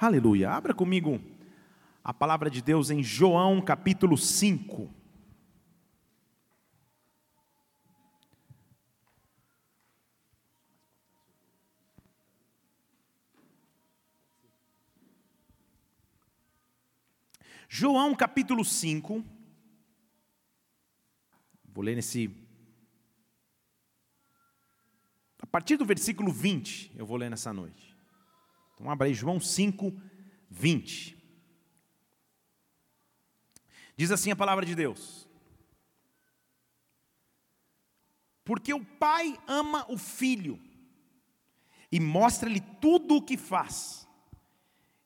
Aleluia. Abra comigo a palavra de Deus em João capítulo 5. João capítulo 5. Vou ler nesse. A partir do versículo 20, eu vou ler nessa noite. Então, abra aí João 5, 20. Diz assim a palavra de Deus: Porque o Pai ama o Filho e mostra-lhe tudo o que faz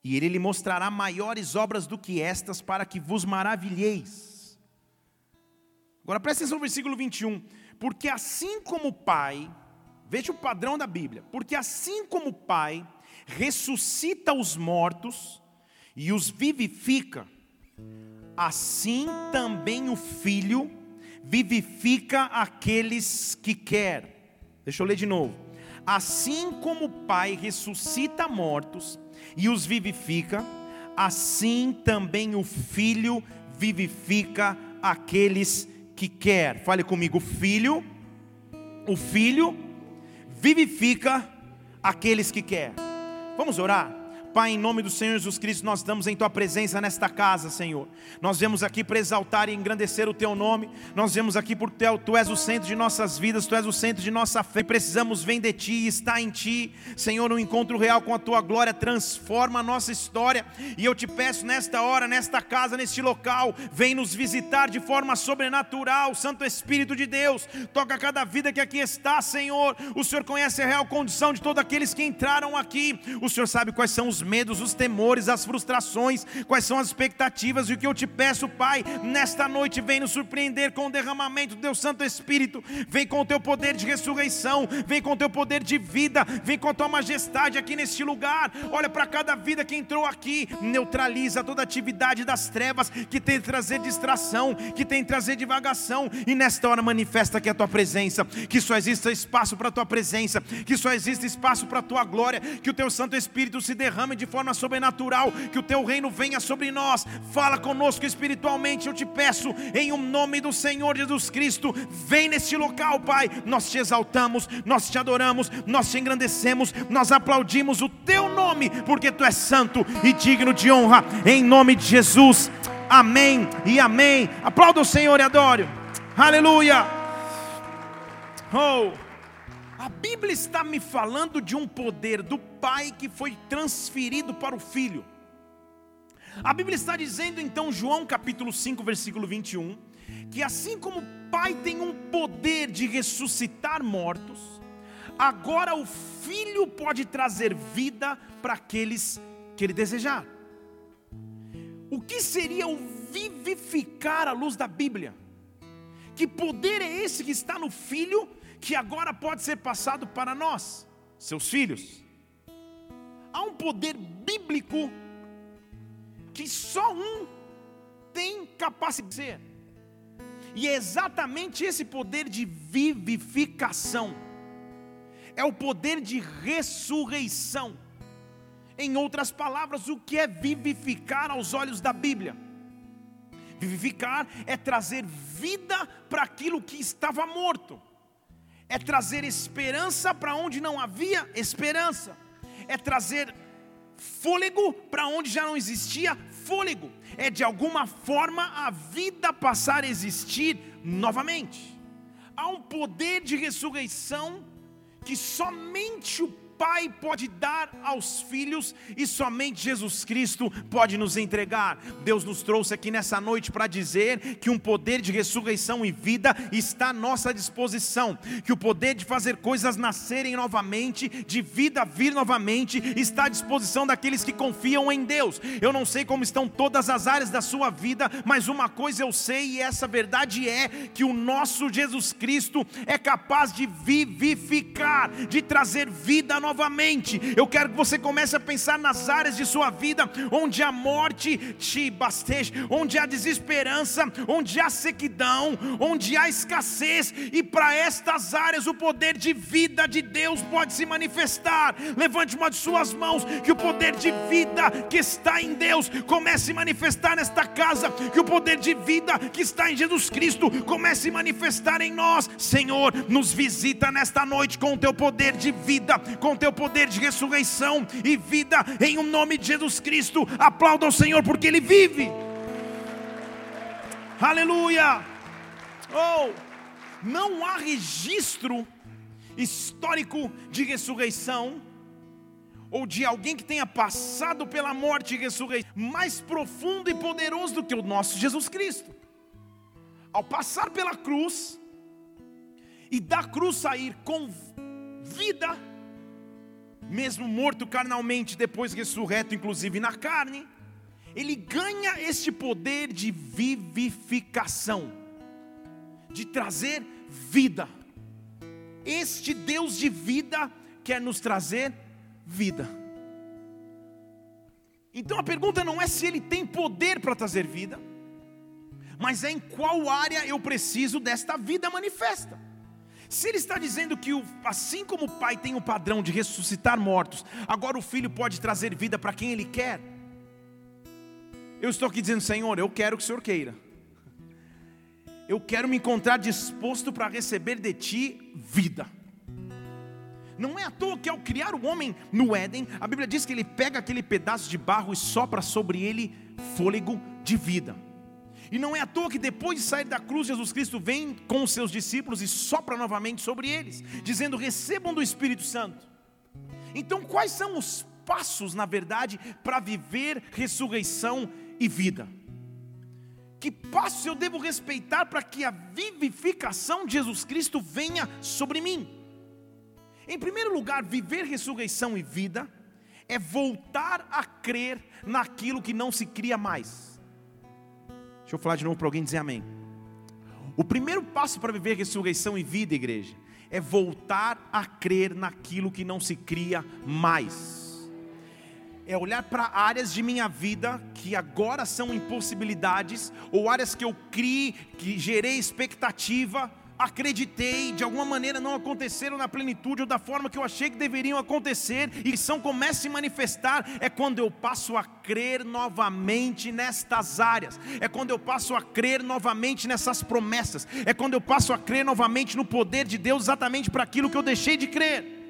e ele lhe mostrará maiores obras do que estas, para que vos maravilheis. Agora presta atenção no versículo 21. Porque assim como o Pai, veja o padrão da Bíblia, porque assim como o Pai ressuscita os mortos e os vivifica, assim também o Filho vivifica aqueles que quer. Deixa eu ler de novo. Assim como o Pai ressuscita mortos e os vivifica, assim também o Filho vivifica aqueles que quer. Fale comigo, filho, o Filho vivifica aqueles que quer. Vamos orar? Pai, em nome do Senhor Jesus Cristo, nós estamos em Tua presença nesta casa, Senhor. Nós vemos aqui para exaltar e engrandecer o Teu nome. Nós vemos aqui por Teu, Tu és o centro de nossas vidas, Tu és o centro de nossa fé. Precisamos vir de Ti, estar em Ti. Senhor, um encontro real com a Tua glória transforma a nossa história. E eu te peço nesta hora, nesta casa, neste local, vem nos visitar de forma sobrenatural. Santo Espírito de Deus, toca cada vida que aqui está, Senhor. O Senhor conhece a real condição de todos aqueles que entraram aqui. O Senhor sabe quais são os medos, os temores, as frustrações, quais são as expectativas e o que eu te peço, Pai, nesta noite vem nos surpreender com o derramamento do teu Santo Espírito, vem com o teu poder de ressurreição, vem com o teu poder de vida, vem com a tua majestade aqui neste lugar. Olha para cada vida que entrou aqui, neutraliza toda atividade das trevas que tem que trazer distração, que tem que trazer divagação, e nesta hora manifesta aqui a tua presença, que só exista espaço para a tua presença, que só exista espaço para a tua glória, que o teu Santo Espírito se derrame derrame de forma sobrenatural, que o teu reino venha sobre nós. Fala conosco espiritualmente, eu te peço, em um nome do Senhor Jesus Cristo, vem neste local, Pai. Nós te exaltamos, nós te adoramos, nós te engrandecemos, nós aplaudimos o teu nome, porque tu és santo e digno de honra, em nome de Jesus. Amém e amém. Aplauda o Senhor e adore. Aleluia. Oh. A Bíblia está me falando de um poder do Pai que foi transferido para o Filho. A Bíblia está dizendo então, João capítulo 5, versículo 21, que assim como o Pai tem um poder de ressuscitar mortos, agora o Filho pode trazer vida para aqueles que ele desejar. O que seria o vivificar à luz da Bíblia? Que poder é esse que está no Filho que agora pode ser passado para nós, seus filhos. Há um poder bíblico que só um tem capacidade de ser. E é exatamente esse poder de vivificação. É o poder de ressurreição. Em outras palavras, o que é vivificar aos olhos da Bíblia? Vivificar é trazer vida para aquilo que estava morto é trazer esperança para onde não havia esperança, é trazer fôlego para onde já não existia fôlego, é de alguma forma a vida passar a existir novamente. Há um poder de ressurreição que somente o Pai pode dar aos filhos e somente Jesus Cristo pode nos entregar. Deus nos trouxe aqui nessa noite para dizer que um poder de ressurreição e vida está à nossa disposição, que o poder de fazer coisas nascerem novamente, de vida vir novamente, está à disposição daqueles que confiam em Deus. Eu não sei como estão todas as áreas da sua vida, mas uma coisa eu sei e essa verdade é que o nosso Jesus Cristo é capaz de vivificar, de trazer vida novamente novamente. Eu quero que você comece a pensar nas áreas de sua vida onde a morte te basteja, onde há desesperança, onde há sequidão, onde há escassez, e para estas áreas o poder de vida de Deus pode se manifestar. Levante uma de suas mãos, que o poder de vida que está em Deus comece a manifestar nesta casa, que o poder de vida que está em Jesus Cristo comece a manifestar em nós. Senhor, nos visita nesta noite com o teu poder de vida, com o teu poder de ressurreição e vida, em o nome de Jesus Cristo. Aplauda o Senhor, porque Ele vive. Aleluia! Oh, não há registro histórico de ressurreição ou de alguém que tenha passado pela morte e ressurreição mais profundo e poderoso do que o nosso Jesus Cristo. Ao passar pela cruz e da cruz sair com vida, mesmo morto carnalmente, depois ressurreto, inclusive na carne, ele ganha este poder de vivificação, de trazer vida. Este Deus de vida quer nos trazer vida. Então a pergunta não é se ele tem poder para trazer vida, mas é em qual área eu preciso desta vida manifesta. Se ele está dizendo que, assim como o Pai tem o padrão de ressuscitar mortos, agora o Filho pode trazer vida para quem ele quer. Eu estou aqui dizendo, Senhor, eu quero que o Senhor queira. Eu quero me encontrar disposto para receber de Ti vida. Não é à toa que ao criar o homem no Éden, a Bíblia diz que ele pega aquele pedaço de barro e sopra sobre ele fôlego de vida. E não é à toa que depois de sair da cruz, Jesus Cristo vem com os seus discípulos e sopra novamente sobre eles, dizendo: recebam do Espírito Santo. Então, quais são os passos, na verdade, para viver ressurreição e vida? Que passos eu devo respeitar para que a vivificação de Jesus Cristo venha sobre mim? Em primeiro lugar, viver ressurreição e vida é voltar a crer naquilo que não se cria mais. Deixa eu falar de novo para alguém dizer amém. O primeiro passo para viver ressurreição e vida, igreja, é voltar a crer naquilo que não se cria mais. É olhar para áreas de minha vida que agora são impossibilidades, ou áreas que eu criei, que gerei expectativa, acreditei, de alguma maneira não aconteceram na plenitude ou da forma que eu achei que deveriam acontecer, e são começa a se manifestar, é quando eu passo a crer novamente nestas áreas, é quando eu passo a crer novamente nessas promessas, é quando eu passo a crer novamente no poder de Deus exatamente para aquilo que eu deixei de crer.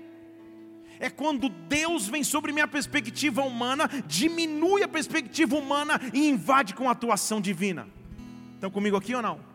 É quando Deus vem sobre minha perspectiva humana, diminui a perspectiva humana e invade com a atuação divina. Estão comigo aqui ou não?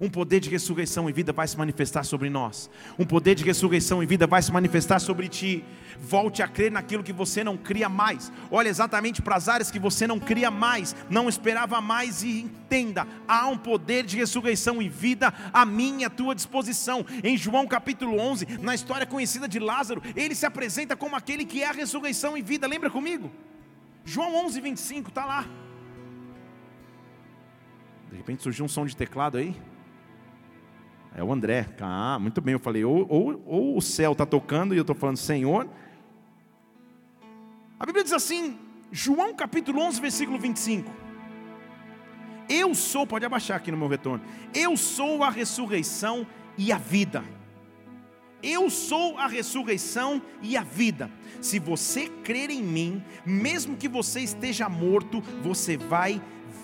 Um poder de ressurreição e vida vai se manifestar sobre nós. Um poder de ressurreição e vida vai se manifestar sobre ti. Volte a crer naquilo que você não cria mais. Olhe exatamente para as áreas que você não cria mais, não esperava mais e entenda: há um poder de ressurreição e vida à minha e à tua disposição. Em João capítulo 11, na história conhecida de Lázaro, ele se apresenta como aquele que é a ressurreição e vida. Lembra comigo? João 11, 25, está lá. De repente surgiu um som de teclado aí. É o André. Ah, muito bem. Eu falei, ou, ou, ou o céu está tocando e eu estou falando, Senhor. A Bíblia diz assim, João capítulo 11, versículo 25. Eu sou, pode abaixar aqui no meu retorno. Eu sou a ressurreição e a vida. Eu sou a ressurreição e a vida. Se você crer em mim, mesmo que você esteja morto, você vai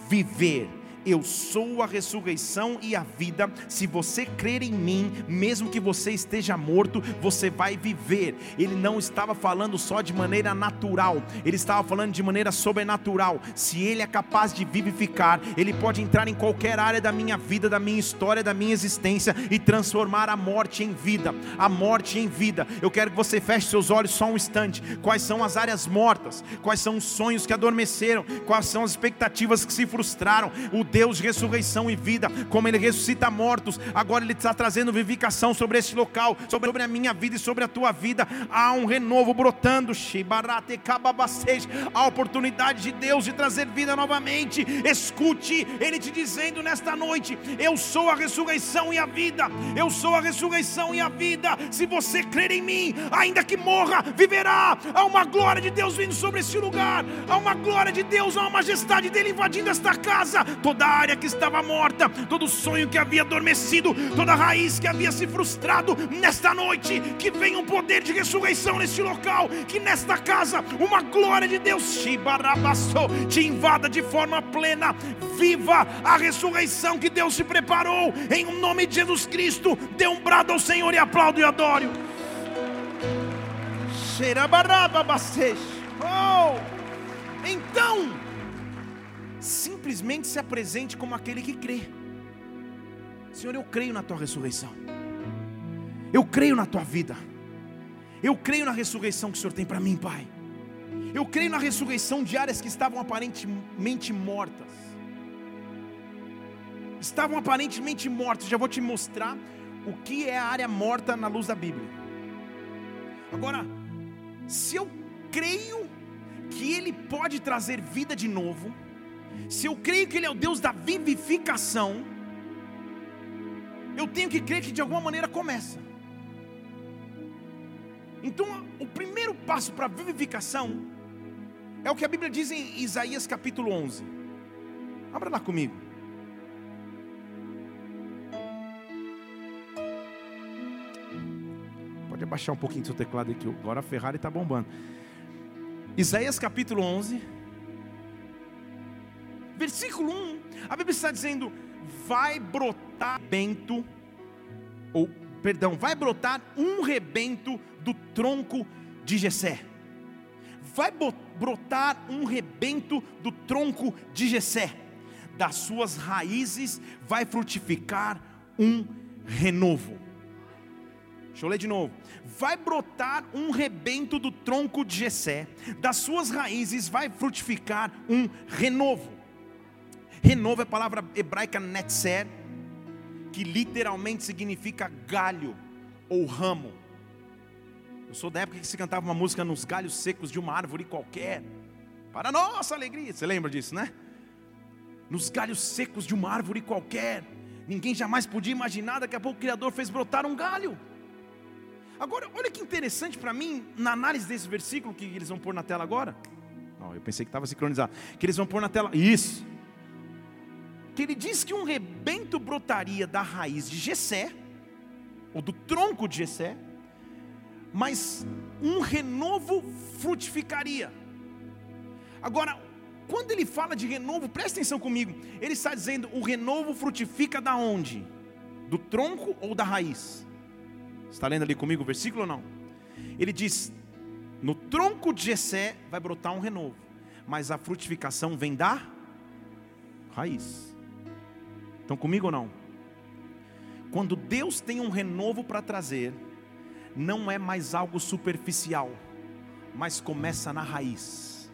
viver. Eu sou a ressurreição e a vida. Se você crer em mim, mesmo que você esteja morto, você vai viver. Ele não estava falando só de maneira natural, ele estava falando de maneira sobrenatural. Se ele é capaz de vivificar, ele pode entrar em qualquer área da minha vida, da minha história, da minha existência e transformar a morte em vida. A morte em vida. Eu quero que você feche seus olhos só um instante. Quais são as áreas mortas? Quais são os sonhos que adormeceram? Quais são as expectativas que se frustraram? O Deus de ressurreição e vida, como Ele ressuscita mortos, agora Ele está trazendo vivificação sobre este local, sobre a minha vida e sobre a tua vida. Há um renovo brotando, a oportunidade de Deus de trazer vida novamente. Escute Ele te dizendo nesta noite: Eu sou a ressurreição e a vida, eu sou a ressurreição e a vida. Se você crer em mim, ainda que morra, viverá. Há uma glória de Deus vindo sobre este lugar, há uma glória de Deus, há uma majestade dele invadindo esta casa. Toda área que estava morta, todo sonho que havia adormecido, toda raiz que havia se frustrado, nesta noite, que venha um poder de ressurreição neste local, que nesta casa uma glória de Deus te invada de forma plena. Viva a ressurreição que Deus se preparou, em nome de Jesus Cristo. Dê um brado ao Senhor e aplaudo e adoro. Oh! Então, simplesmente se apresente como aquele que crê. Senhor, eu creio na tua ressurreição. Eu creio na tua vida. Eu creio na ressurreição que o Senhor tem para mim, Pai. Eu creio na ressurreição de áreas que estavam aparentemente mortas. Estavam aparentemente mortas. Já vou te mostrar o que é a área morta na luz da Bíblia. Agora, se eu creio que Ele pode trazer vida de novo, se eu creio que Ele é o Deus da vivificação, eu tenho que crer que de alguma maneira começa. Então, o primeiro passo para a vivificação é o que a Bíblia diz em Isaías capítulo 11. Abra lá comigo. Pode abaixar um pouquinho seu teclado aqui, agora a Ferrari está bombando. Isaías capítulo 11, versículo 1, a Bíblia está dizendo: vai brotar rebento, ou perdão, vai brotar um rebento do tronco de Jessé. Vai brotar um rebento do tronco de Jessé. Das suas raízes vai frutificar um renovo. Deixa eu ler de novo. Vai brotar um rebento do tronco de Jessé, das suas raízes vai frutificar um renovo. Renovo é a palavra hebraica netzer, que literalmente significa galho ou ramo. Eu sou da época que se cantava uma música nos galhos secos de uma árvore qualquer. Para nossa alegria, você lembra disso, né? Nos galhos secos de uma árvore qualquer. Ninguém jamais podia imaginar, daqui a pouco o Criador fez brotar um galho. Agora, olha que interessante para mim, na análise desse versículo que eles vão pôr na tela agora. Oh, eu pensei que estava sincronizado. Que eles vão pôr na tela. Isso. Que ele diz que um rebento brotaria da raiz de Jessé, ou do tronco de Jessé, mas um renovo frutificaria. Agora, quando ele fala de renovo, presta atenção comigo. Ele está dizendo o renovo frutifica da onde? Do tronco ou da raiz? Está lendo ali comigo o versículo ou não? Ele diz: No tronco de Jessé vai brotar um renovo, mas a frutificação vem da raiz. Estão comigo ou não? Quando Deus tem um renovo para trazer, não é mais algo superficial, mas começa na raiz.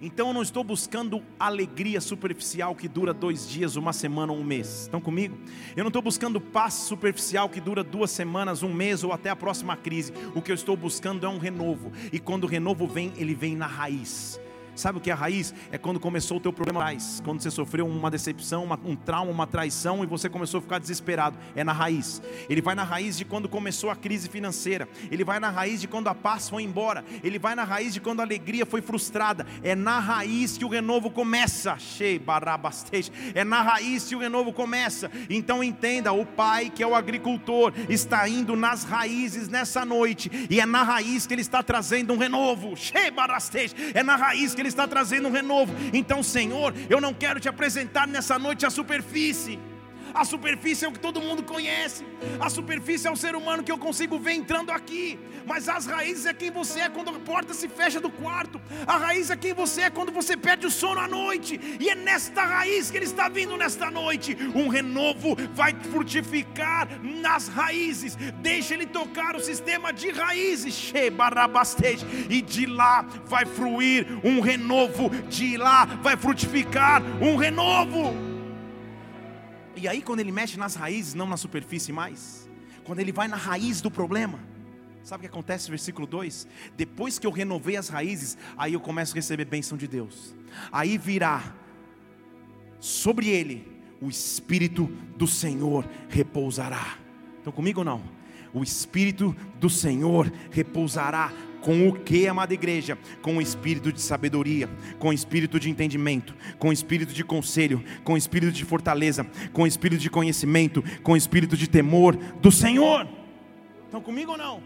Então eu não estou buscando alegria superficial que dura dois dias, uma semana ou um mês. Estão comigo? Eu não estou buscando paz superficial que dura duas semanas, um mês ou até a próxima crise. O que eu estou buscando é um renovo. E quando o renovo vem, ele vem na raiz. Sabe o que é a raiz? É quando começou o teu problema raiz, quando você sofreu uma decepção, uma, um trauma, uma traição e você começou a ficar desesperado. É na raiz. Ele vai na raiz de quando começou a crise financeira. Ele vai na raiz de quando a paz foi embora. Ele vai na raiz de quando a alegria foi frustrada. É na raiz que o renovo começa. É na raiz que o renovo começa. Então entenda, o pai que é o agricultor está indo nas raízes nessa noite e é na raiz que ele está trazendo um renovo. É na raiz que ele ele está trazendo um renovo. Então, Senhor, eu não quero te apresentar nessa noite a superfície A superfície é o que todo mundo conhece. A superfície é o ser humano que eu consigo ver entrando aqui. Mas as raízes é quem você é quando a porta se fecha do quarto. A raiz é quem você é quando você perde o sono à noite. E é nesta raiz que ele está vindo nesta noite. Um renovo vai frutificar nas raízes. Deixa ele tocar o sistema de raízes. E de lá vai fluir um renovo. De lá vai frutificar um renovo. E aí, quando ele mexe nas raízes, não na superfície mais, quando ele vai na raiz do problema, sabe o que acontece? Versículo 2: Depois que eu renovei as raízes, aí eu começo a receber bênção de Deus, aí virá sobre ele o Espírito do Senhor repousará. Estão comigo ou não? O Espírito do Senhor repousará com o que, amada igreja? Com o espírito de sabedoria, com o espírito de entendimento, com o espírito de conselho, com o espírito de fortaleza, com o espírito de conhecimento, com o espírito de temor do Senhor. Estão comigo ou não?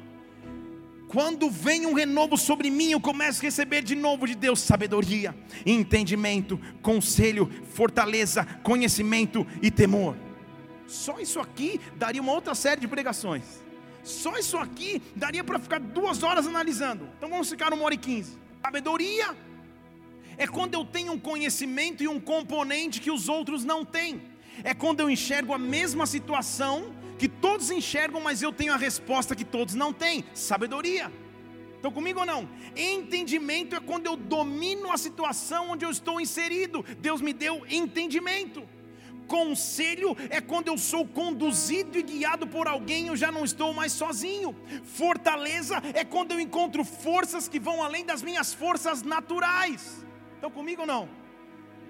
Quando vem um renovo sobre mim, eu começo a receber de novo de Deus sabedoria, entendimento, conselho, fortaleza, conhecimento e temor. Só isso aqui daria uma outra série de pregações. Só isso aqui daria para ficar duas horas analisando. Então vamos ficar uma hora e quinze. Sabedoria é quando eu tenho um conhecimento e um componente que os outros não têm. É quando eu enxergo a mesma situação que todos enxergam, mas eu tenho a resposta que todos não têm. Sabedoria. Estão comigo ou não? Entendimento é quando eu domino a situação onde eu estou inserido. Deus me deu entendimento. Conselho é quando eu sou conduzido e guiado por alguém, eu já não estou mais sozinho. Fortaleza é quando eu encontro forças que vão além das minhas forças naturais. Estão comigo ou não?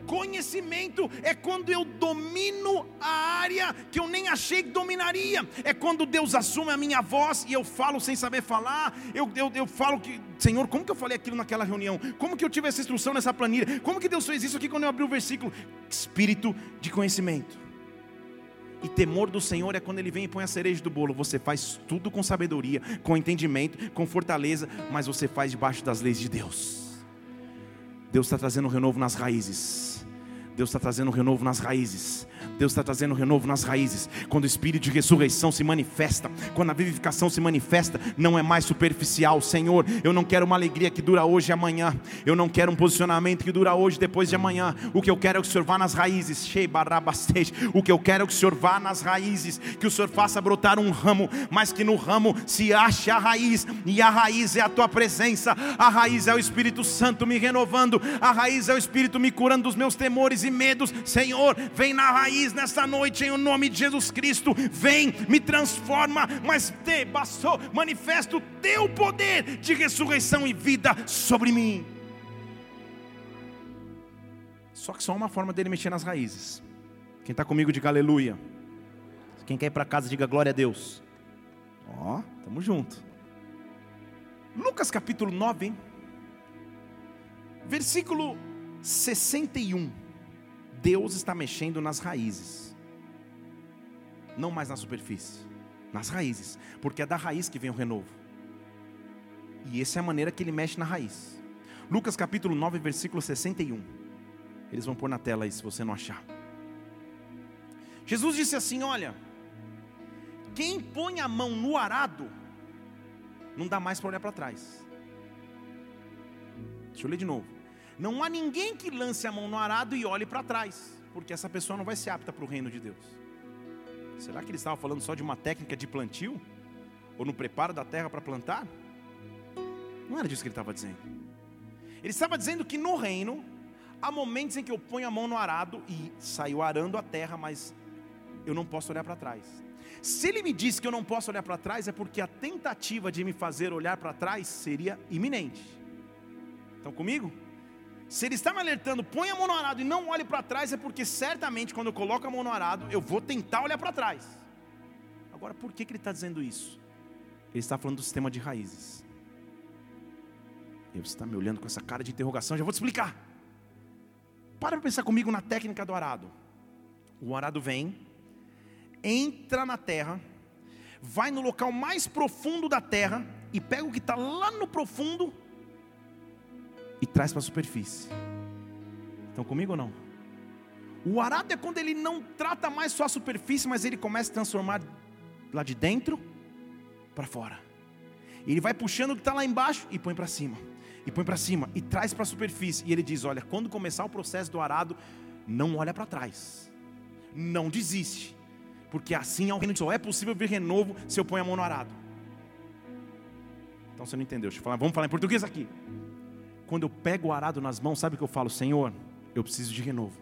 Conhecimento é quando eu domino a área que eu nem achei que dominaria. É quando Deus assume a minha voz e eu falo sem saber falar. Eu, eu, eu falo que, Senhor, como que eu falei aquilo naquela reunião? Como que eu tive essa instrução nessa planilha? Como que Deus fez isso aqui quando eu abri o versículo? Espírito de conhecimento. E temor do Senhor é quando Ele vem e põe a cereja do bolo. Você faz tudo com sabedoria, com entendimento, com fortaleza, mas você faz debaixo das leis de Deus. Deus está trazendo um renovo nas raízes. Deus está trazendo um renovo nas raízes. Deus está trazendo renovo nas raízes. Quando o espírito de ressurreição se manifesta, quando a vivificação se manifesta, não é mais superficial. Senhor, eu não quero uma alegria que dura hoje e amanhã. Eu não quero um posicionamento que dura hoje e depois de amanhã. O que eu quero é que o Senhor vá nas raízes. O que eu quero é que o Senhor vá nas raízes. Que o Senhor faça brotar um ramo, mas que no ramo se ache a raiz. E a raiz é a tua presença. A raiz é o Espírito Santo me renovando. A raiz é o Espírito me curando dos meus temores e medos. Senhor, vem na raiz diz nesta noite, em nome de Jesus Cristo: vem, me transforma, mas te bastou, manifesta o teu poder de ressurreição e vida sobre mim. Só que só uma forma dele mexer nas raízes. Quem está comigo, diga aleluia. Quem quer ir para casa, diga glória a Deus. Ó, oh, estamos junto. Lucas capítulo 9, hein? versículo 61. Deus está mexendo nas raízes, não mais na superfície, nas raízes, porque é da raiz que vem o renovo. E essa é a maneira que ele mexe na raiz. Lucas capítulo 9, versículo 61. Eles vão pôr na tela aí se você não achar. Jesus disse assim: Olha, quem põe a mão no arado, não dá mais para olhar para trás. Deixa eu ler de novo. Não há ninguém que lance a mão no arado e olhe para trás, porque essa pessoa não vai ser apta para o reino de Deus. Será que ele estava falando só de uma técnica de plantio? Ou no preparo da terra para plantar? Não era disso que ele estava dizendo. Ele estava dizendo que no reino há momentos em que eu ponho a mão no arado e saio arando a terra, mas eu não posso olhar para trás. Se ele me diz que eu não posso olhar para trás, é porque a tentativa de me fazer olhar para trás seria iminente. Estão comigo? Se ele está me alertando, põe a mão no arado e não olhe para trás, é porque certamente quando eu coloco a mão no arado, eu vou tentar olhar para trás. Agora, por que, que ele está dizendo isso? Ele está falando do sistema de raízes. E você está me olhando com essa cara de interrogação, já vou te explicar. Para para pensar comigo na técnica do arado. O arado vem, entra na terra, vai no local mais profundo da terra e pega o que está lá no profundo e traz para a superfície. Estão comigo ou não? O arado é quando ele não trata mais só a superfície, mas ele começa a transformar lá de dentro para fora. Ele vai puxando o que está lá embaixo e põe para cima, e põe para cima, e traz para a superfície. E ele diz: Olha, quando começar o processo do arado, não olha para trás, não desiste, porque assim ao reino só é possível ver renovo se eu ponho a mão no arado. Então você não entendeu, deixa eu falar, vamos falar em português aqui. Quando eu pego o arado nas mãos, sabe o que eu falo? Senhor, eu preciso de renovo.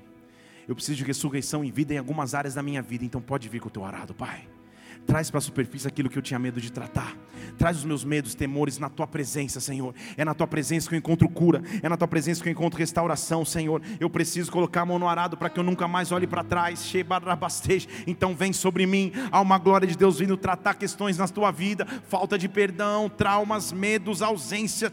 Eu preciso de ressurreição e vida em algumas áreas da minha vida, então pode vir com o teu arado, Pai. Traz para a superfície aquilo que eu tinha medo de tratar. Traz os meus medos, temores na tua presença, Senhor. É na tua presença que eu encontro cura. É na tua presença que eu encontro restauração, Senhor. Eu preciso colocar a mão no arado para que eu nunca mais olhe para trás. Então vem sobre mim. Há uma glória de Deus vindo tratar questões na tua vida. Falta de perdão, traumas, medos, ausência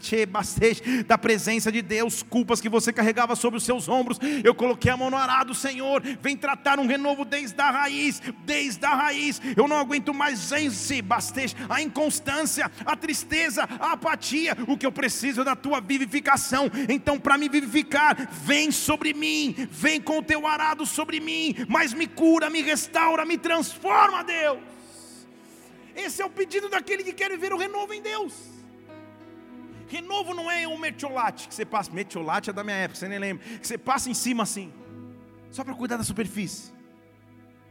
da presença de Deus, culpas que você carregava sobre os seus ombros. Eu coloquei a mão no arado, Senhor. Vem tratar um renovo desde a raiz, desde a raiz. Eu não aguento muito mais em si, basteja a inconstância, a tristeza, a apatia. O que eu preciso é da tua vivificação. Então, para me vivificar, vem sobre mim, vem com o teu arado sobre mim, mas me cura, me restaura, me transforma, Deus. Esse é o pedido daquele que quer ver o renovo em Deus. Renovo não é um metiolate que você passa, metiolate é da minha época, você nem lembra, que você passa em cima assim, só para cuidar da superfície.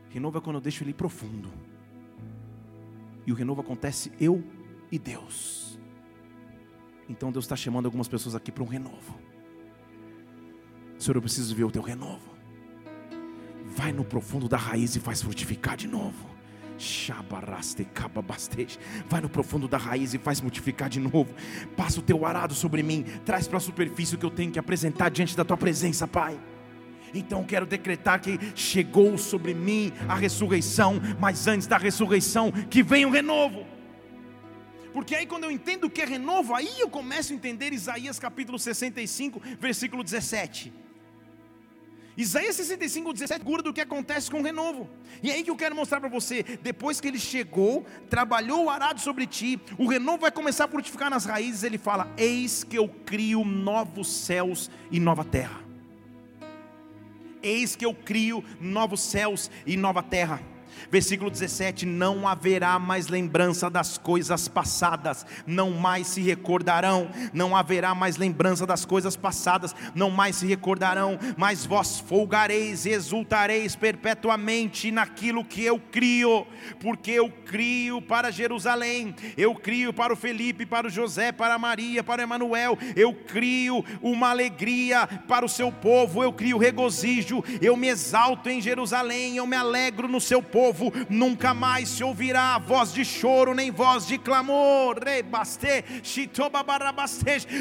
Renovo é quando eu deixo ele profundo. E o renovo acontece eu e Deus. Então Deus está chamando algumas pessoas aqui para um renovo. Senhor, eu preciso ver o teu renovo. Vai no profundo da raiz e faz frutificar de novo. Vai no profundo da raiz e faz multiplicar de novo. Passa o teu arado sobre mim. Traz para a superfície o que eu tenho que apresentar diante da tua presença, Pai. Então quero decretar que chegou sobre mim a ressurreição, mas antes da ressurreição, que venha o renovo. Porque aí quando eu entendo o que é renovo, aí eu começo a entender Isaías capítulo 65, versículo 17. Isaías 65, 17 cura do que acontece com o renovo. E é aí que eu quero mostrar para você, depois que ele chegou, trabalhou o arado sobre ti, o renovo vai começar a frutificar nas raízes, ele fala: Eis que eu crio novos céus e nova terra. Eis que eu crio novos céus e nova terra Versículo 17: Não haverá mais lembrança das coisas passadas, não mais se recordarão, não haverá mais lembrança das coisas passadas, não mais se recordarão, mas vós folgareis e exultareis perpetuamente naquilo que eu crio, porque eu crio para Jerusalém, eu crio para o Felipe, para o José, para a Maria, para Emanuel, eu crio uma alegria para o seu povo, eu crio regozijo, eu me exalto em Jerusalém, eu me alegro no seu povo povo, nunca mais se ouvirá voz de choro, nem voz de clamor.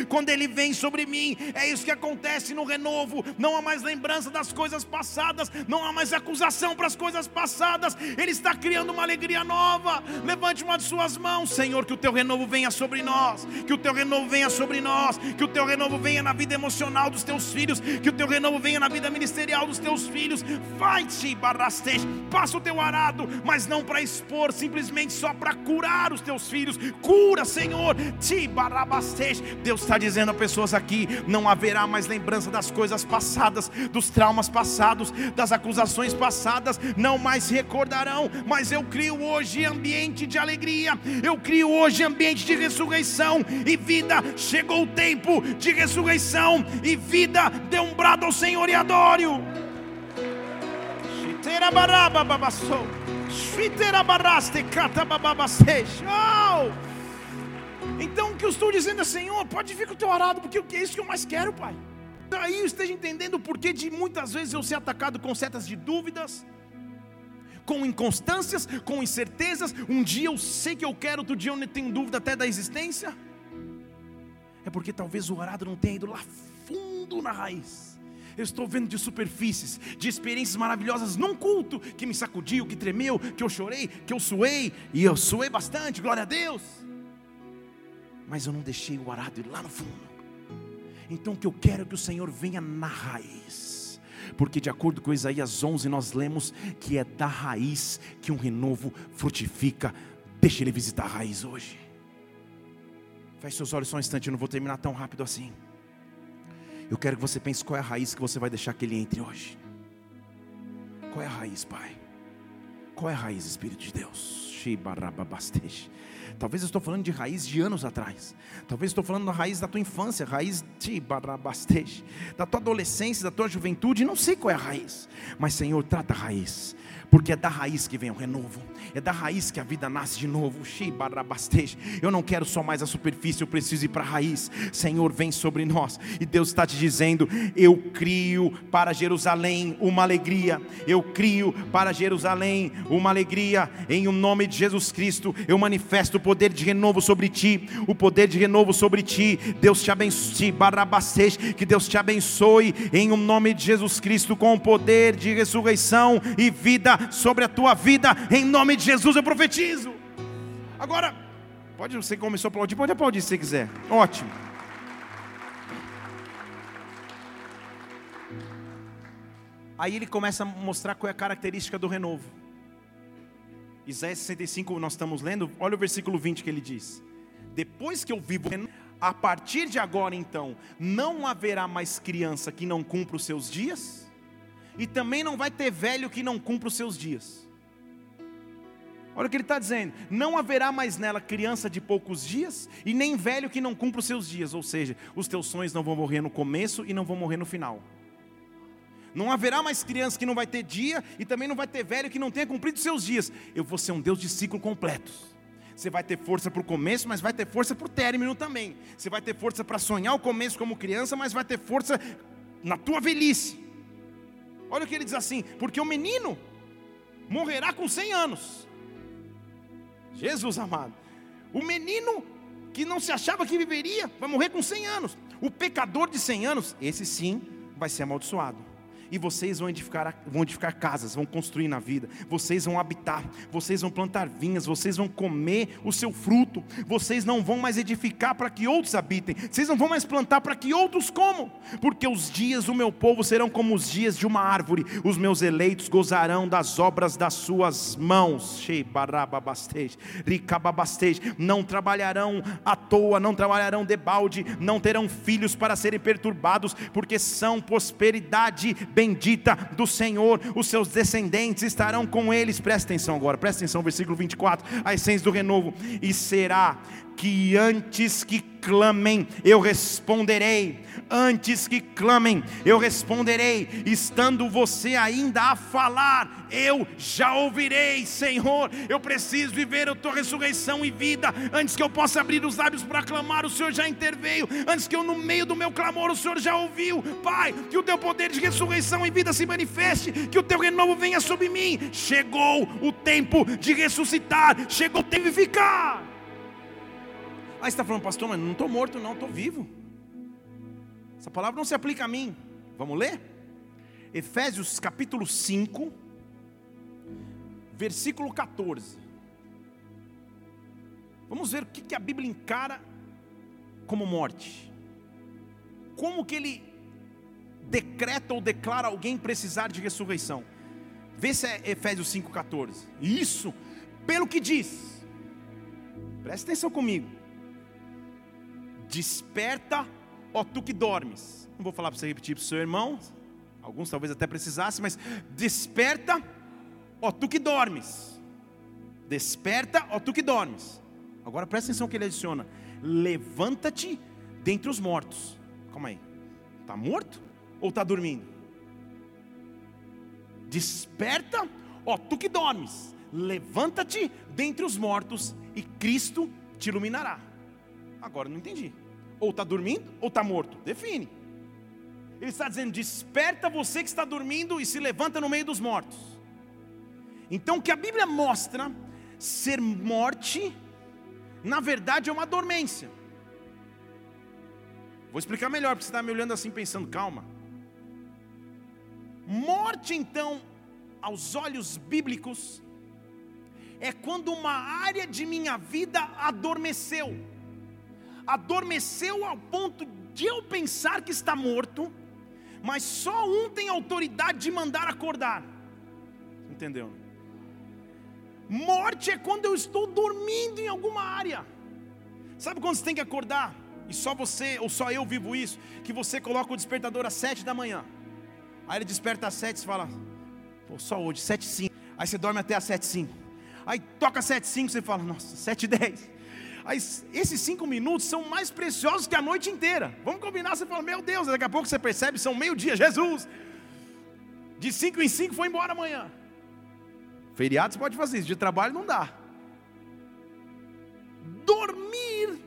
Quando ele vem sobre mim, é isso que acontece no renovo. Não há mais lembrança das coisas passadas, não há mais acusação para as coisas passadas. Ele está criando uma alegria nova. Levante uma de suas mãos, Senhor, que o teu renovo venha sobre nós, que o teu renovo venha sobre nós, que o teu renovo venha na vida emocional dos teus filhos, que o teu renovo venha na vida ministerial dos teus filhos. Vai-te, barrasteja, passa o teu mas não para expor, simplesmente só para curar os teus filhos. Cura, Senhor. Deus está dizendo a pessoas aqui: não haverá mais lembrança das coisas passadas, dos traumas passados, das acusações passadas, não mais recordarão. Mas eu crio hoje ambiente de alegria, eu crio hoje ambiente de ressurreição e vida. Chegou o tempo de ressurreição e vida. Dê um brado ao Senhor e adore-o. Então o que eu estou dizendo é, Senhor, pode vir com o teu arado, porque é isso que eu mais quero, Pai. Daí eu esteja entendendo o porquê de muitas vezes eu ser atacado com setas de dúvidas, com inconstâncias, com incertezas. Um dia eu sei que eu quero, outro dia eu tenho dúvida até da existência. É porque talvez o arado não tenha ido lá fundo na raiz. Eu estou vendo de superfícies, de experiências maravilhosas num culto que me sacudiu, que tremeu, que eu chorei, que eu suei, e eu suei bastante, glória a Deus. Mas eu não deixei o arado ir lá no fundo. Então o que eu quero é que o Senhor venha na raiz. Porque de acordo com Isaías 11 nós lemos que é da raiz que um renovo frutifica. Deixe ele visitar a raiz hoje. Feche seus olhos só um instante, eu não vou terminar tão rápido assim. Eu quero que você pense qual é a raiz que você vai deixar que ele entre hoje. Qual é a raiz, Pai? Qual é a raiz, Espírito de Deus? Talvez eu estou falando de raiz de anos atrás. Talvez estou falando da raiz da tua infância, raiz de da tua adolescência, da tua juventude. Não sei qual é a raiz, mas Senhor, trata a raiz porque é da raiz que vem o renovo, é da raiz que a vida nasce de novo. Eu não quero só mais a superfície, eu preciso ir para a raiz. Senhor, vem sobre nós, e Deus está te dizendo: Eu crio para Jerusalém uma alegria, eu crio para Jerusalém uma alegria, em o nome de Jesus Cristo. Eu manifesto o poder de renovo sobre ti, o poder de renovo sobre ti. Deus te abençoe, que Deus te abençoe, em o nome de Jesus Cristo, com o poder de ressurreição e vida sobre a tua vida, em nome de Jesus eu profetizo. Agora, pode você começou a aplaudir, pode aplaudir se quiser. Ótimo. Aí ele começa a mostrar qual é a característica do renovo. Isaías 65, nós estamos lendo, olha o versículo 20 que ele diz: Depois que eu vivo, a partir de agora então, não haverá mais criança que não cumpra os seus dias, e também não vai ter velho que não cumpra os seus dias. Olha o que ele está dizendo: não haverá mais nela criança de poucos dias e nem velho que não cumpra os seus dias, ou seja, os teus sonhos não vão morrer no começo e não vão morrer no final. Não haverá mais criança que não vai ter dia e também não vai ter velho que não tenha cumprido os seus dias. Eu vou ser um Deus de ciclo completos. Você vai ter força para o começo, mas vai ter força para o término também. Você vai ter força para sonhar o começo como criança, mas vai ter força na tua velhice. Olha o que ele diz assim: porque o menino morrerá com 100 anos. Jesus amado. O menino que não se achava que viveria vai morrer com 100 anos. O pecador de 100 anos, esse sim vai ser amaldiçoado e vocês vão edificar, vão edificar casas, vão construir na vida, vocês vão habitar, vocês vão plantar vinhas, vocês vão comer o seu fruto, vocês não vão mais edificar para que outros habitem, vocês não vão mais plantar para que outros comam, porque os dias do meu povo serão como os dias de uma árvore, os meus eleitos gozarão das obras das suas mãos, não trabalharão à toa, não trabalharão debalde, não terão filhos para serem perturbados, porque são prosperidade, bendita do Senhor, os seus descendentes estarão com eles. Presta atenção agora, presta atenção, versículo 24, a essência do renovo. E será que antes que clamem, eu responderei. Antes que clamem, eu responderei. Estando você ainda a falar, eu já ouvirei, Senhor. Eu preciso viver a tua ressurreição e vida. Antes que eu possa abrir os lábios para clamar, o Senhor já interveio. Antes que eu, no meio do meu clamor, o Senhor já ouviu. Pai, que o teu poder de ressurreição e vida se manifeste. Que o teu renovo venha sobre mim. Chegou o tempo de ressuscitar. Chegou o tempo de ficar. Aí você está falando, pastor, mas não estou morto, não, estou vivo. Essa palavra não se aplica a mim. Vamos ler? Efésios capítulo 5, versículo 14. Vamos ver o que a Bíblia encara como morte. Como que ele decreta ou declara alguém precisar de ressurreição. Vê se é Efésios 5,14. Isso, pelo que diz. Presta atenção comigo. Desperta, ó tu que dormes. Não vou falar para você repetir para o seu irmão, alguns talvez até precisassem, mas desperta, ó tu que dormes. Desperta, ó tu que dormes. Agora presta atenção que ele adiciona: levanta-te dentre os mortos. Calma aí, está morto ou está dormindo? Desperta, ó tu que dormes, levanta-te dentre os mortos e Cristo te iluminará. Agora não entendi. Ou está dormindo ou está morto. Define. Ele está dizendo: desperta você que está dormindo e se levanta no meio dos mortos. Então, o que a Bíblia mostra ser morte, na verdade é uma dormência. Vou explicar melhor, porque você está me olhando assim pensando, calma. Morte, então, aos olhos bíblicos, é quando uma área de minha vida adormeceu adormeceu ao ponto de eu pensar que está morto, mas só um tem autoridade de mandar acordar. Entendeu? Morte é quando eu estou dormindo em alguma área. Sabe quando você tem que acordar? E só você, ou só eu vivo isso, que você coloca o despertador às sete da manhã. Aí ele desperta às sete e fala: Pô, só hoje, 7 5. Aí você dorme até as 7 5. Aí toca 7 5, você fala, nossa, 7 10. Esses cinco minutos são mais preciosos que a noite inteira. Vamos combinar, você fala, meu Deus, daqui a pouco você percebe, são meio-dia, Jesus. De cinco em cinco foi embora amanhã. Feriado você pode fazer isso, de trabalho não dá. Dormir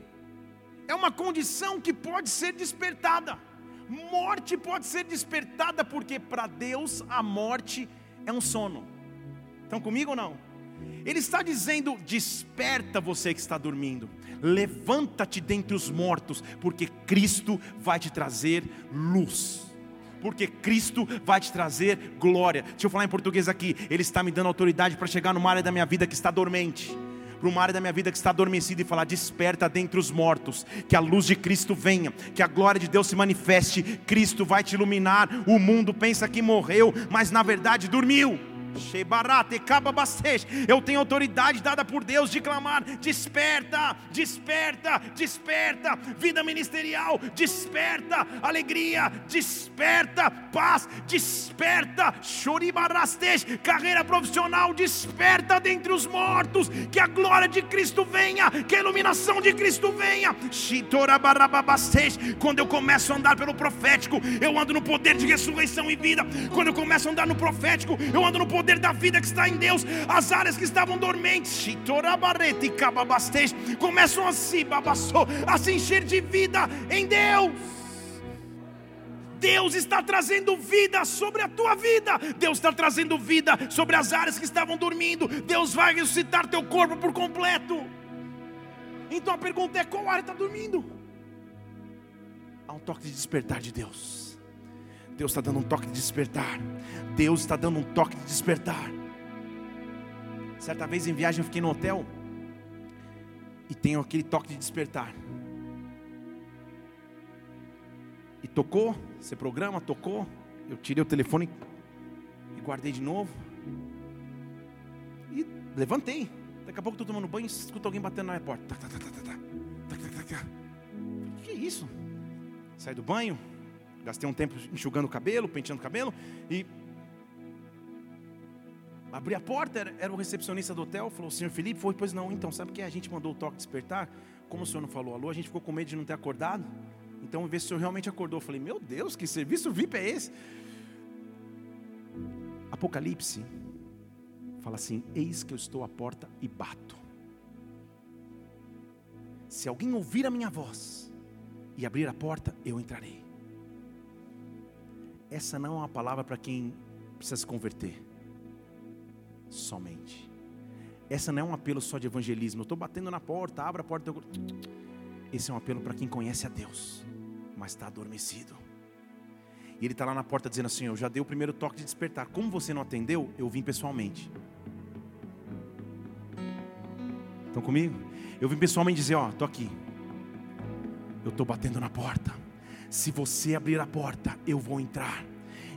é uma condição que pode ser despertada. Morte pode ser despertada, porque para Deus a morte é um sono. Estão comigo ou não? Ele está dizendo: desperta você que está dormindo, levanta-te dentre os mortos, porque Cristo vai te trazer luz. Porque Cristo vai te trazer glória. Deixa eu falar em português aqui. Ele está me dando autoridade para chegar numa área da minha vida que está dormente para uma área da minha vida que está adormecida e falar: desperta dentre os mortos, que a luz de Cristo venha, que a glória de Deus se manifeste. Cristo vai te iluminar. O mundo pensa que morreu, mas na verdade dormiu. Eu tenho autoridade dada por Deus de clamar: desperta, desperta, desperta, vida ministerial, desperta, alegria, desperta, paz, desperta, carreira profissional, desperta dentre os mortos, que a glória de Cristo venha, que a iluminação de Cristo venha. Quando eu começo a andar pelo profético, eu ando no poder de ressurreição e vida. Quando eu começo a andar no profético, eu ando no poder poder da vida que está em Deus, as áreas que estavam dormentes, começam a se, a se encher de vida em Deus. Deus está trazendo vida sobre a tua vida. Deus está trazendo vida sobre as áreas que estavam dormindo. Deus vai ressuscitar teu corpo por completo. Então a pergunta é: qual área está dormindo? Há um toque de despertar de Deus. Deus está dando um toque de despertar. Deus está dando um toque de despertar. Certa vez em viagem eu fiquei no hotel e tenho aquele toque de despertar. E tocou, você programa, tocou. Eu tirei o telefone e guardei de novo. E levantei. Daqui a pouco estou tomando banho e escuto alguém batendo na minha porta. O que é isso? Sai do banho, Gastei um tempo enxugando o cabelo, penteando o cabelo e abri a porta, era, era, o recepcionista do hotel, falou, senhor Felipe, foi, pois não, então, sabe que a gente mandou o toque despertar, como o senhor não falou alô, a gente ficou com medo de não ter acordado, então ver se o senhor realmente acordou, eu falei, meu Deus, que serviço VIP é esse? Apocalipse, fala assim, eis que eu estou à porta e bato, se alguém ouvir a minha voz, e abrir a porta, eu entrarei essa não é uma palavra para quem precisa se converter. Somente. Essa não é um apelo só de evangelismo. Eu estou batendo na porta, abra a porta. Eu... Esse é um apelo para quem conhece a Deus, mas está adormecido. E ele está lá na porta dizendo assim: Eu já dei o primeiro toque de despertar. Como você não atendeu, eu vim pessoalmente. Estão comigo? Eu vim pessoalmente dizer: Ó, estou aqui. Eu estou batendo na porta. Se você abrir a porta, eu vou entrar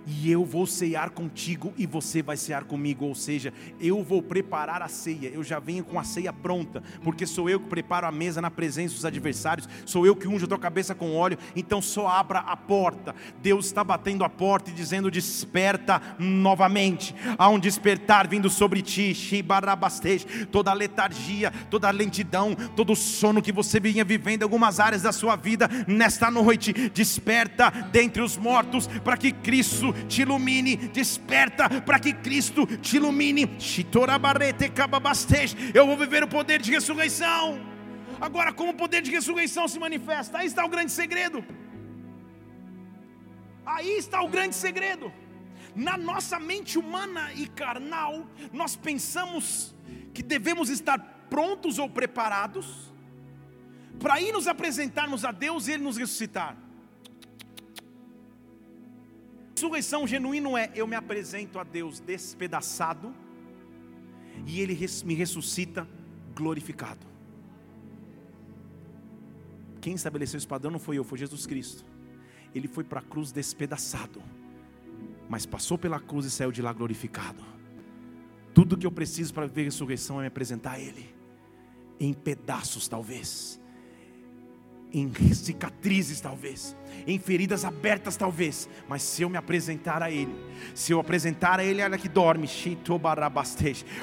e eu vou cear contigo e você vai cear comigo, ou seja, eu vou preparar a ceia, eu já venho com a ceia pronta, porque sou eu que preparo a mesa na presença dos adversários, sou eu que unjo a tua cabeça com óleo, então só abra a porta. Deus está batendo a porta e dizendo: desperta novamente. Há um despertar vindo sobre ti, toda a letargia, toda a lentidão, todo o sono que você vinha vivendo em algumas áreas da sua vida, nesta noite, desperta dentre os mortos, para que Cristo te ilumine, desperta para que Cristo te ilumine. Eu vou viver o poder de ressurreição. Agora, como o poder de ressurreição se manifesta? Aí está o grande segredo. Aí está o grande segredo. Na nossa mente humana e carnal, nós pensamos que devemos estar prontos ou preparados para ir nos apresentarmos a Deus e Ele nos ressuscitar. Ressurreição genuíno é eu me apresento a Deus despedaçado e Ele me ressuscita glorificado. Quem estabeleceu esse padrão não foi eu, foi Jesus Cristo. Ele foi para a cruz despedaçado, mas passou pela cruz e saiu de lá glorificado. Tudo que eu preciso para viver ressurreição é me apresentar a Ele, em pedaços talvez, em cicatrizes talvez, em feridas abertas talvez, mas se eu me apresentar a Ele, se eu apresentar a Ele, ela que dorme,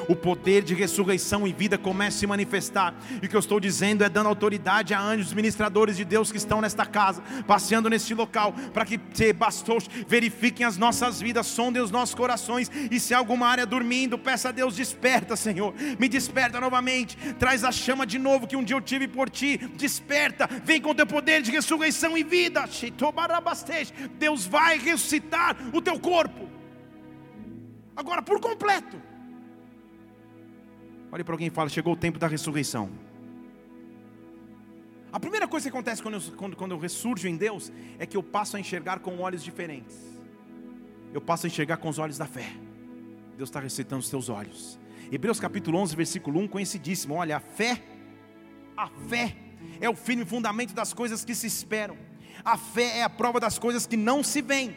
o poder de ressurreição e vida começa a se manifestar. E o que eu estou dizendo é dando autoridade a anjos ministradores de Deus que estão nesta casa, passeando neste local, para que verifiquem as nossas vidas, sondem os nossos corações, e se alguma área dormindo, peça a Deus, desperta, Senhor, me desperta novamente, traz a chama de novo que um dia eu tive por ti, desperta, vem com teu poder de ressurreição e vida, Deus vai ressuscitar o teu corpo. Agora, por completo. Olhe para alguém e fala: chegou o tempo da ressurreição. A primeira coisa que acontece quando eu, quando, quando eu ressurjo em Deus é que eu passo a enxergar com olhos diferentes. Eu passo a enxergar com os olhos da fé. Deus está recitando os teus olhos. Hebreus capítulo 11, versículo 1, conhecidíssimo. Olha, a fé, a fé é o firme fundamento das coisas que se esperam. A fé é a prova das coisas que não se veem.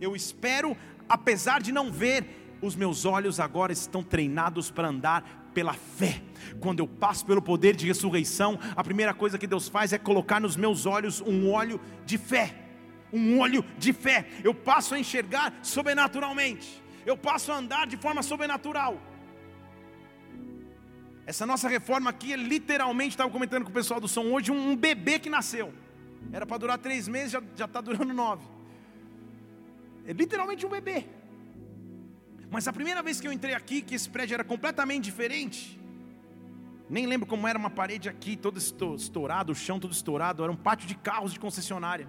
Eu espero apesar de não ver, os meus olhos agora estão treinados para andar pela fé. Quando eu passo pelo poder de ressurreição, a primeira coisa que Deus faz é colocar nos meus olhos um olho de fé. Um olho de fé. Eu passo a enxergar sobrenaturalmente. Eu passo a andar de forma sobrenatural. Essa nossa reforma aqui é literalmente, estava comentando com o pessoal do som hoje, um bebê que nasceu. Era para durar três meses, já está durando nove. É literalmente um bebê. Mas a primeira vez que eu entrei aqui, que esse prédio era completamente diferente, nem lembro como era uma parede aqui, todo estourado, o chão todo estourado, era um pátio de carros de concessionária.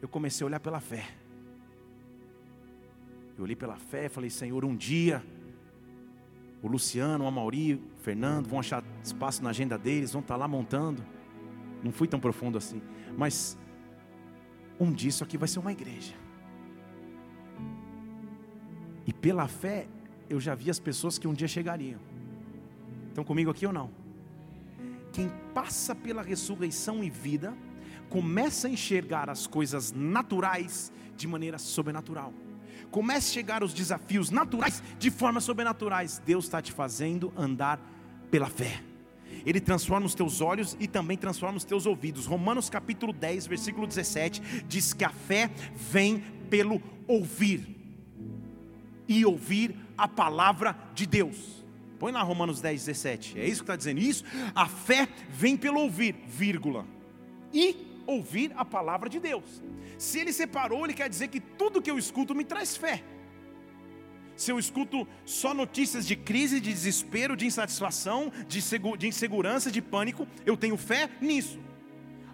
Eu comecei a olhar pela fé. Eu olhei pela fé e falei, Senhor, um dia o Luciano, o Amauri, o Fernando vão achar espaço na agenda deles, vão estar lá montando. Não fui tão profundo assim, mas um dia isso aqui vai ser uma igreja. E pela fé, eu já vi as pessoas que um dia chegariam. Estão comigo aqui ou não? Quem passa pela ressurreição e vida, começa a enxergar as coisas naturais de maneira sobrenatural. Começa a chegar os desafios naturais de forma sobrenaturais. Deus está te fazendo andar pela fé. Ele transforma os teus olhos e também transforma os teus ouvidos. Romanos capítulo 10, versículo 17 diz que a fé vem pelo ouvir e ouvir a palavra de Deus. Põe lá Romanos 10, 17. É isso que está dizendo. Isso, a fé vem pelo ouvir, vírgula. E ouvir a palavra de Deus. Se ele separou, ele quer dizer que tudo que eu escuto me traz fé. Se eu escuto só notícias de crise, de desespero, de insatisfação, de, insegurança, de pânico, eu tenho fé nisso.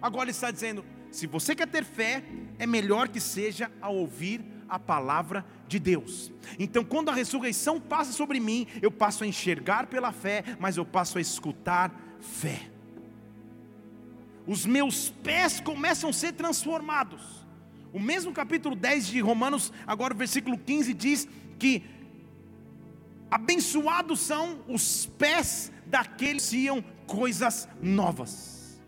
Agora ele está dizendo: se você quer ter fé, é melhor que seja a ouvir a palavra de Deus. Então, quando a ressurreição passa sobre mim, eu passo a enxergar pela fé, mas eu passo a escutar fé. Os meus pés começam a ser transformados. O mesmo capítulo 10 de Romanos, agora o versículo 15 diz que abençoados são os pés daqueles que iam coisas novas.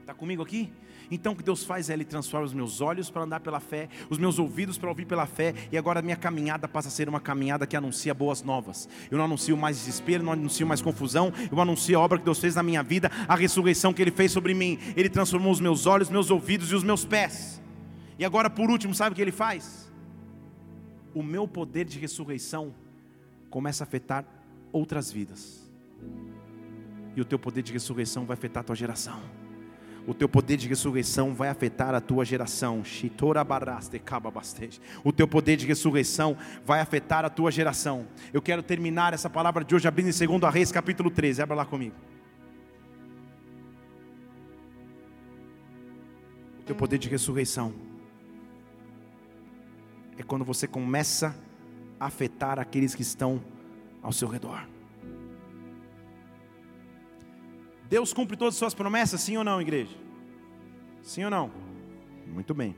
Está comigo aqui? Então o que Deus faz é Ele transforma os meus olhos para andar pela fé, os meus ouvidos para ouvir pela fé, e agora a minha caminhada passa a ser uma caminhada que anuncia boas novas. Eu não anuncio mais desespero, não anuncio mais confusão, eu anuncio a obra que Deus fez na minha vida, a ressurreição que Ele fez sobre mim. Ele transformou os meus olhos, meus ouvidos e os meus pés. E agora, por último, sabe o que Ele faz? O meu poder de ressurreição começa a afetar outras vidas. E o teu poder de ressurreição vai afetar a tua geração o teu poder de ressurreição vai afetar a tua geração. O teu poder de ressurreição vai afetar a tua geração. Eu quero terminar essa palavra de hoje abrindo em 2 Reis, capítulo 13. Abra lá comigo. O teu poder de ressurreição é quando você começa a afetar aqueles que estão ao seu redor. Deus cumpre todas as suas promessas, sim ou não, igreja? Sim ou não? Muito bem.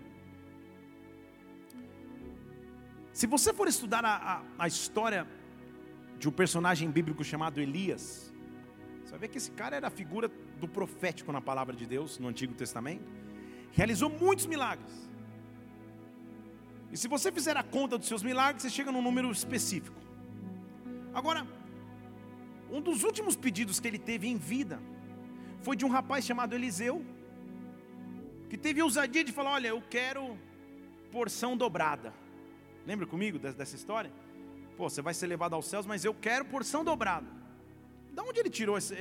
Se você for estudar a, a, a história de um personagem bíblico chamado Elias, você vai ver que esse cara era a figura do profético na palavra de Deus no Antigo Testamento. Realizou muitos milagres. E se você fizer a conta dos seus milagres, você chega num número específico. Agora, um dos últimos pedidos que ele teve em vida foi de um rapaz chamado Eliseu, que teve ousadia de falar: Olha, eu quero porção dobrada. Lembra comigo dessa história? Pô, você vai ser levado aos céus, mas eu quero porção dobrada. Da onde ele tirou essa,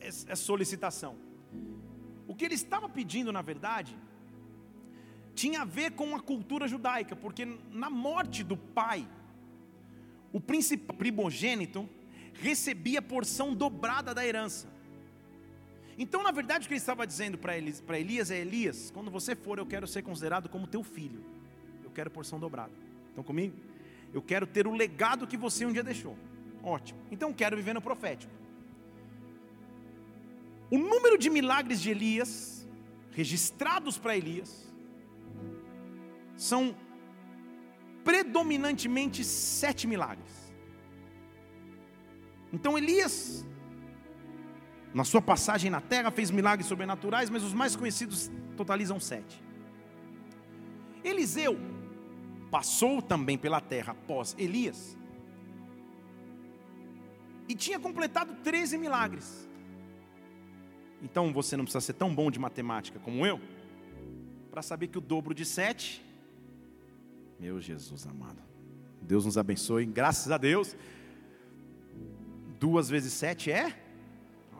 essa solicitação? O que ele estava pedindo, na verdade, tinha a ver com a cultura judaica, porque na morte do pai, o príncipe primogênito recebia porção dobrada da herança. Então, na verdade, o que ele estava dizendo para Elias, Elias é: Elias, quando você for, eu quero ser considerado como teu filho. Eu quero porção dobrada. Estão comigo? Eu quero ter o legado que você um dia deixou. Ótimo. Então, quero viver no profético. O número de milagres de Elias, registrados para Elias, são predominantemente sete milagres. Então Elias, na sua passagem na terra, fez milagres sobrenaturais, mas os mais conhecidos totalizam sete. Eliseu passou também pela terra após Elias e tinha completado 13 milagres. Então você não precisa ser tão bom de matemática como eu para saber que o dobro de sete meu Jesus amado. Deus nos abençoe, graças a Deus. Duas vezes sete é?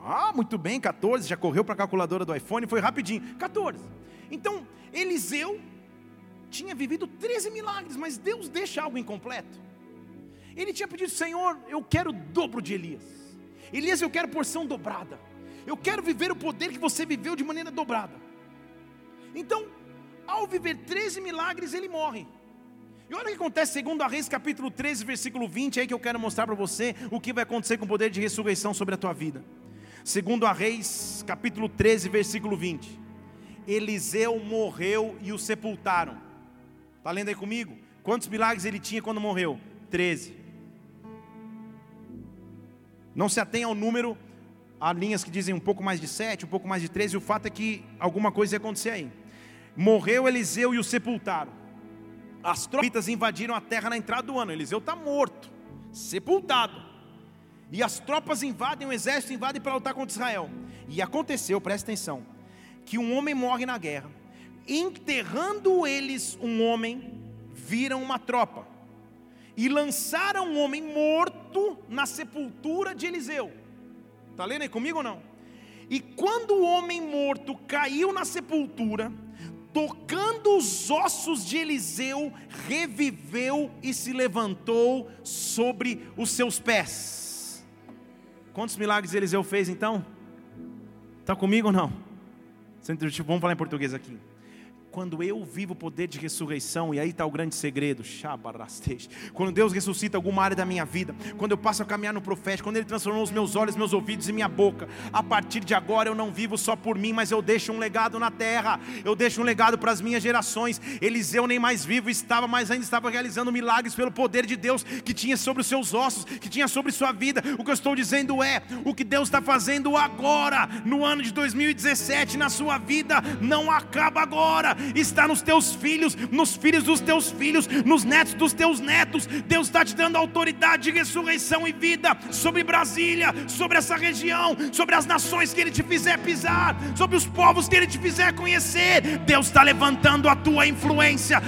Ah, muito bem, 14. Já correu para a calculadora do iPhone, foi rapidinho. 14. Então, Eliseu tinha vivido 13 milagres, mas Deus deixa algo incompleto. Ele tinha pedido, Senhor, eu quero o dobro de Elias. Elias, eu quero porção dobrada. Eu quero viver o poder que você viveu de maneira dobrada. Então, ao viver 13 milagres, ele morre. E olha o que acontece segundo a Reis capítulo 13, versículo 20, é aí que eu quero mostrar para você o que vai acontecer com o poder de ressurreição sobre a tua vida. Segundo a Reis capítulo 13, versículo 20. Eliseu morreu e o sepultaram. Está lendo aí comigo? Quantos milagres ele tinha quando morreu? 13. Não se atenha ao número, há linhas que dizem um pouco mais de 7, um pouco mais de 13, o fato é que alguma coisa ia acontecer aí. Morreu Eliseu e o sepultaram. As tropas invadiram a terra na entrada do ano. Eliseu está morto, sepultado. E as tropas invadem, o exército invade para lutar contra Israel. E aconteceu, presta atenção, que um homem morre na guerra. Enterrando eles um homem, viram uma tropa. E lançaram um homem morto na sepultura de Eliseu. Está lendo aí comigo ou não? E quando o homem morto caiu na sepultura, tocando os ossos de Eliseu, reviveu e se levantou sobre os seus pés. Quantos milagres Eliseu fez então? Está comigo ou não? Vamos falar em português aqui. Quando eu vivo o poder de ressurreição, e aí está o grande segredo, quando Deus ressuscita alguma área da minha vida, quando eu passo a caminhar no profético, quando Ele transformou os meus olhos, meus ouvidos e minha boca, a partir de agora eu não vivo só por mim, mas eu deixo um legado na terra, eu deixo um legado para as minhas gerações. Eliseu nem mais vivo estava, mas ainda estava realizando milagres pelo poder de Deus que tinha sobre os seus ossos, que tinha sobre sua vida. O que eu estou dizendo é: o que Deus está fazendo agora, no ano de 2017, na sua vida, não acaba agora está nos teus filhos, nos filhos dos teus filhos, nos netos dos teus netos. Deus está te dando autoridade de ressurreição e vida sobre Brasília, sobre essa região, sobre as nações que Ele te fizer pisar, sobre os povos que Ele te fizer conhecer. Deus está levantando a tua influência,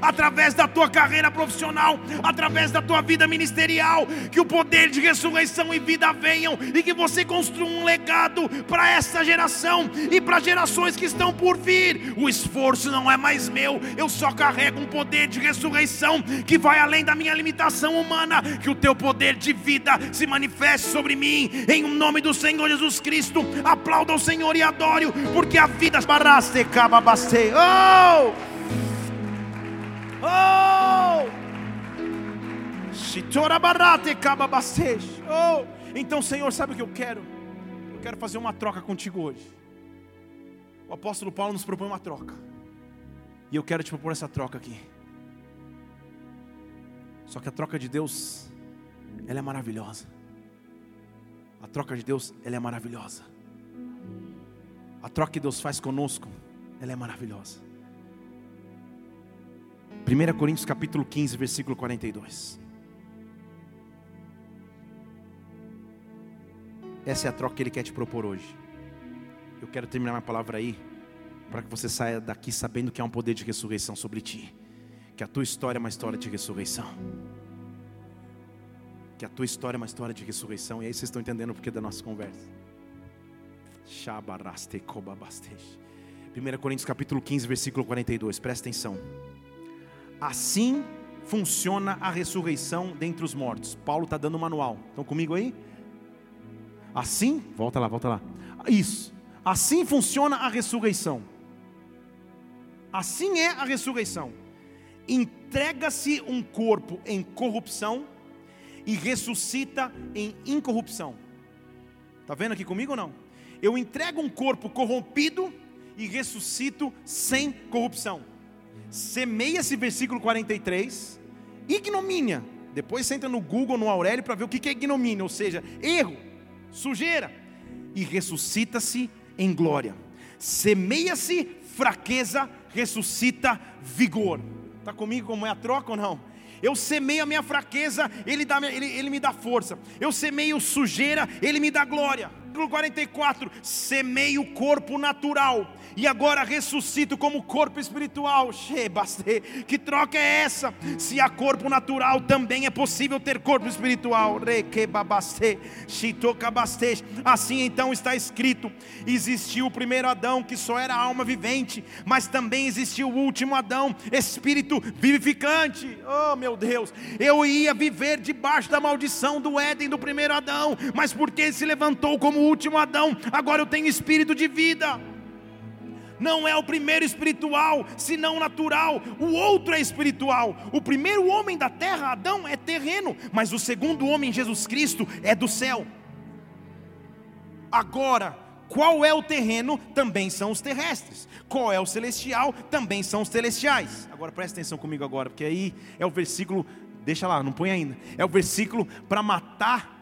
através da tua carreira profissional, através da tua vida ministerial, que o poder de ressurreição e vida venham e que você construa um legado para essa geração e para gerações que estão por vir. O esforço não é mais meu, eu só carrego um poder de ressurreição que vai além da minha limitação humana. Que o teu poder de vida se manifeste sobre mim, em nome do Senhor Jesus Cristo. Aplauda o Senhor e adore, porque a vida. Oh! Oh! Oh! Então, Senhor, sabe o que eu quero? Eu quero fazer uma troca contigo hoje o apóstolo Paulo nos propõe uma troca. E eu quero te propor essa troca aqui. Só que a troca de Deus, ela é maravilhosa. A troca de Deus, ela é maravilhosa. A troca que Deus faz conosco, ela é maravilhosa. 1 Coríntios capítulo 15, versículo 42. Essa é a troca que Ele quer te propor hoje. Eu quero terminar minha palavra aí, para que você saia daqui sabendo que há um poder de ressurreição sobre ti, que a tua história é uma história de ressurreição. Que a tua história é uma história de ressurreição, e aí vocês estão entendendo o porquê da nossa conversa. 1 Coríntios capítulo 15, versículo 42, presta atenção. Assim funciona a ressurreição dentre os mortos. Paulo está dando um manual. Estão comigo aí? Assim, volta lá, volta lá. Isso. Assim funciona a ressurreição. Assim é a ressurreição. Entrega-se um corpo em corrupção e ressuscita em incorrupção. Está vendo aqui comigo ou não? Eu entrego um corpo corrompido e ressuscito sem corrupção. Semeia-se versículo 43, ignomínia. Depois você entra no Google, no Aurélio, para ver o que é ignomínia, ou seja, erro, sujeira. E ressuscita-se em glória. Semeia-se fraqueza, ressuscita vigor. Está comigo como é a troca ou não? Eu semeio a minha fraqueza, ele, dá, ele, ele me dá força. Eu semeio sujeira, ele me dá glória versículo 44, semei o corpo natural e agora ressuscito como corpo espiritual. Que troca é essa? Se há corpo natural, também é possível ter corpo espiritual. Assim então está escrito: existiu o primeiro Adão que só era alma vivente, mas também existiu o último Adão, espírito vivificante. Oh meu Deus, eu ia viver debaixo da maldição do Éden do primeiro Adão, mas porque ele se levantou como último Adão, agora eu tenho espírito de vida. Não é o primeiro espiritual, senão natural. O outro é espiritual. O primeiro homem da terra, Adão, é terreno, mas o segundo homem, Jesus Cristo, é do céu. Agora, qual é o terreno? Também são os terrestres. Qual é o celestial? Também são os celestiais. Agora presta atenção comigo agora, porque aí é o versículo, deixa lá, não põe ainda. É o versículo para matar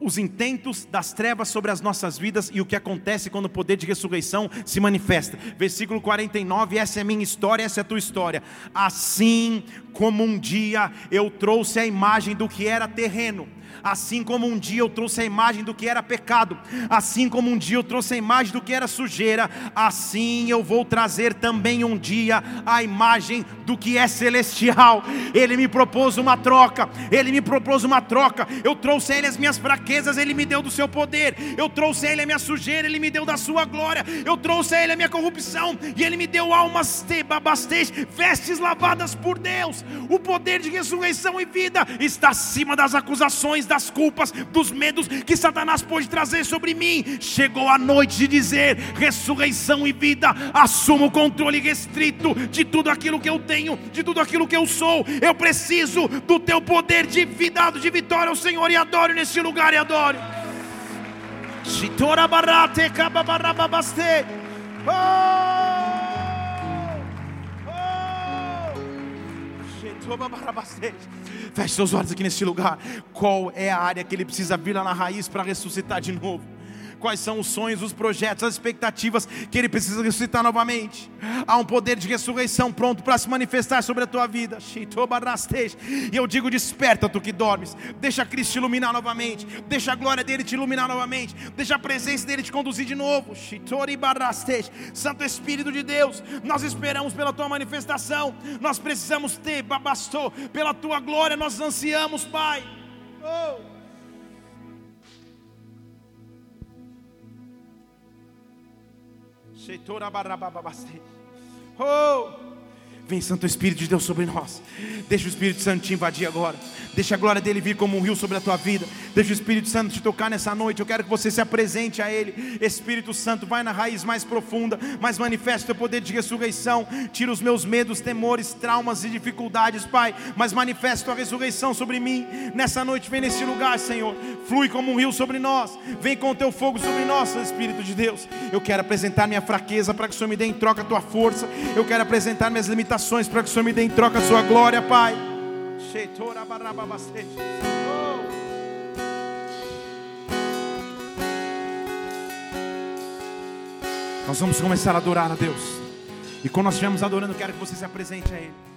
os intentos das trevas sobre as nossas vidas e o que acontece quando o poder de ressurreição se manifesta. Versículo 49, essa é minha história, essa é a tua história. Assim como um dia eu trouxe a imagem do que era terreno, Assim como um dia eu trouxe a imagem do que era pecado, assim como um dia eu trouxe a imagem do que era sujeira, assim eu vou trazer também um dia a imagem do que é celestial. Ele me propôs uma troca, ele me propôs uma troca. Eu trouxe a ele as minhas fraquezas, ele me deu do seu poder. Eu trouxe a ele a minha sujeira, ele me deu da sua glória. Eu trouxe a ele a minha corrupção e ele me deu almas babastez, vestes lavadas por Deus. O poder de ressurreição e vida está acima das acusações da das culpas, dos medos que Satanás pôde trazer sobre mim. Chegou a noite de dizer: ressurreição e vida, assumo o controle restrito de tudo aquilo que eu tenho, de tudo aquilo que eu sou. Eu preciso do teu poder de vida, de vitória ao Senhor, e adoro nesse lugar e adoro. Oh! Feche seus olhos aqui neste lugar. Qual é a área que ele precisa vir lá na raiz para ressuscitar de novo? Quais são os sonhos, os projetos, as expectativas que Ele precisa ressuscitar novamente. Há um poder de ressurreição pronto para se manifestar sobre a tua vida. E eu digo: desperta, tu que dormes, deixa Cristo te iluminar novamente, deixa a glória dele te iluminar novamente, deixa a presença dele te conduzir de novo. Santo Espírito de Deus, nós esperamos pela tua manifestação, nós precisamos ter, babastou, pela tua glória, nós ansiamos, Pai. Oh. Oh! Vem Santo Espírito de Deus sobre nós. Deixa o Espírito Santo te invadir agora. Deixa a glória dele vir como um rio sobre a tua vida. Deixa o Espírito Santo te tocar nessa noite. Eu quero que você se apresente a Ele. Espírito Santo, vai na raiz mais profunda, mas manifesta o teu poder de ressurreição. Tira os meus medos, temores, traumas e dificuldades, Pai. Mas manifesta a ressurreição sobre mim. Nessa noite, vem nesse lugar, Senhor. Flui como um rio sobre nós. Vem com o teu fogo sobre nós, Espírito de Deus. Eu quero apresentar minha fraqueza para que o Senhor me dê em troca a tua força. Eu quero apresentar minhas limitações limitações para que o Senhor me dê em troca a sua glória, Pai. Nós vamos começar a adorar a Deus. E quando nós estivermos adorando, quero que você se apresente a Ele.